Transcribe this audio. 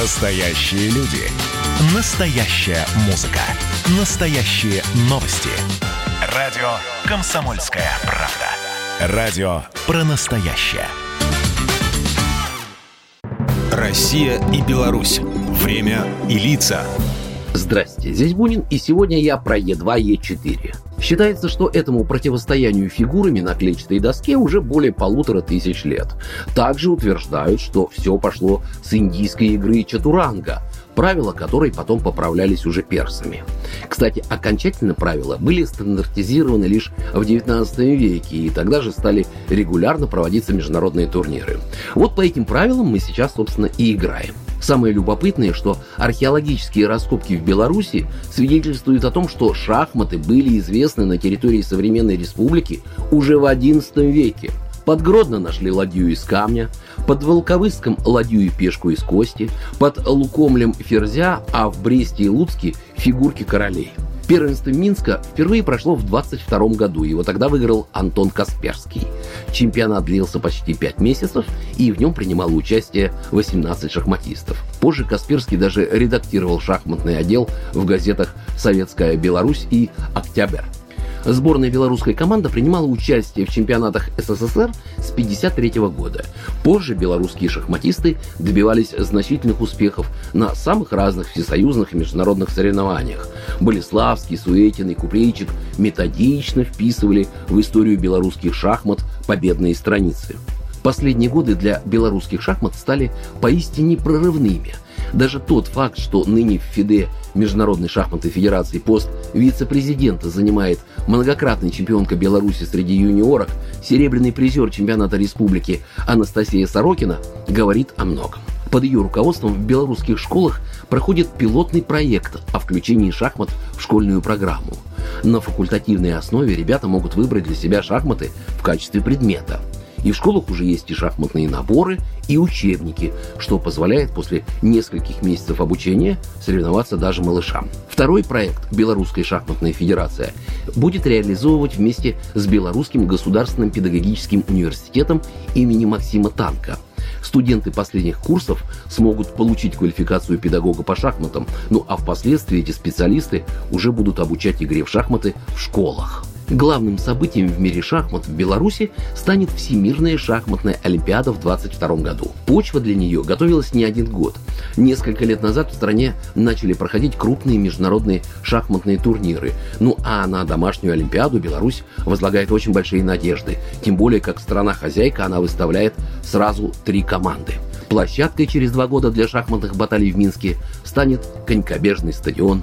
Настоящие люди. Настоящая музыка. Настоящие новости. Радио «Комсомольская правда». Радио про настоящее. Россия и Беларусь. Время и лица. Здрасте, здесь Бунин, и сегодня я про Е2, Е4. Считается, что этому противостоянию фигурами на клетчатой доске уже более полутора тысяч лет. Также утверждают, что все пошло с индийской игры Чатуранга, правила которой потом поправлялись уже персами. Кстати, окончательно правила были стандартизированы лишь в 19 веке, и тогда же стали регулярно проводиться международные турниры. Вот по этим правилам мы сейчас, собственно, и играем. Самое любопытное, что археологические раскопки в Беларуси свидетельствуют о том, что шахматы были известны на территории современной республики уже в XI веке. Под Гродно нашли ладью из камня, под Волковыском ладью и пешку из кости, под Лукомлем ферзя, а в Бресте и Луцке фигурки королей – Первенство Минска впервые прошло в 22 году. Его тогда выиграл Антон Касперский. Чемпионат длился почти 5 месяцев, и в нем принимало участие 18 шахматистов. Позже Касперский даже редактировал шахматный отдел в газетах «Советская Беларусь» и «Октябрь». Сборная белорусской команда принимала участие в чемпионатах СССР с 1953 года. Позже белорусские шахматисты добивались значительных успехов на самых разных всесоюзных и международных соревнованиях. Болеславский, Суетин и Купрейчик методично вписывали в историю белорусских шахмат победные страницы. Последние годы для белорусских шахмат стали поистине прорывными – даже тот факт, что ныне в ФИДЕ Международной шахматной федерации пост вице-президента занимает многократная чемпионка Беларуси среди юниорок, серебряный призер чемпионата республики Анастасия Сорокина, говорит о многом. Под ее руководством в белорусских школах проходит пилотный проект о включении шахмат в школьную программу. На факультативной основе ребята могут выбрать для себя шахматы в качестве предмета – и в школах уже есть и шахматные наборы, и учебники, что позволяет после нескольких месяцев обучения соревноваться даже малышам. Второй проект «Белорусская шахматная федерация» будет реализовывать вместе с Белорусским государственным педагогическим университетом имени Максима Танка – студенты последних курсов смогут получить квалификацию педагога по шахматам, ну а впоследствии эти специалисты уже будут обучать игре в шахматы в школах. Главным событием в мире шахмат в Беларуси станет Всемирная шахматная олимпиада в 2022 году. Почва для нее готовилась не один год. Несколько лет назад в стране начали проходить крупные международные шахматные турниры. Ну а на домашнюю олимпиаду Беларусь возлагает очень большие надежды. Тем более, как страна-хозяйка, она выставляет сразу три команды. Площадкой через два года для шахматных баталий в Минске станет конькобежный стадион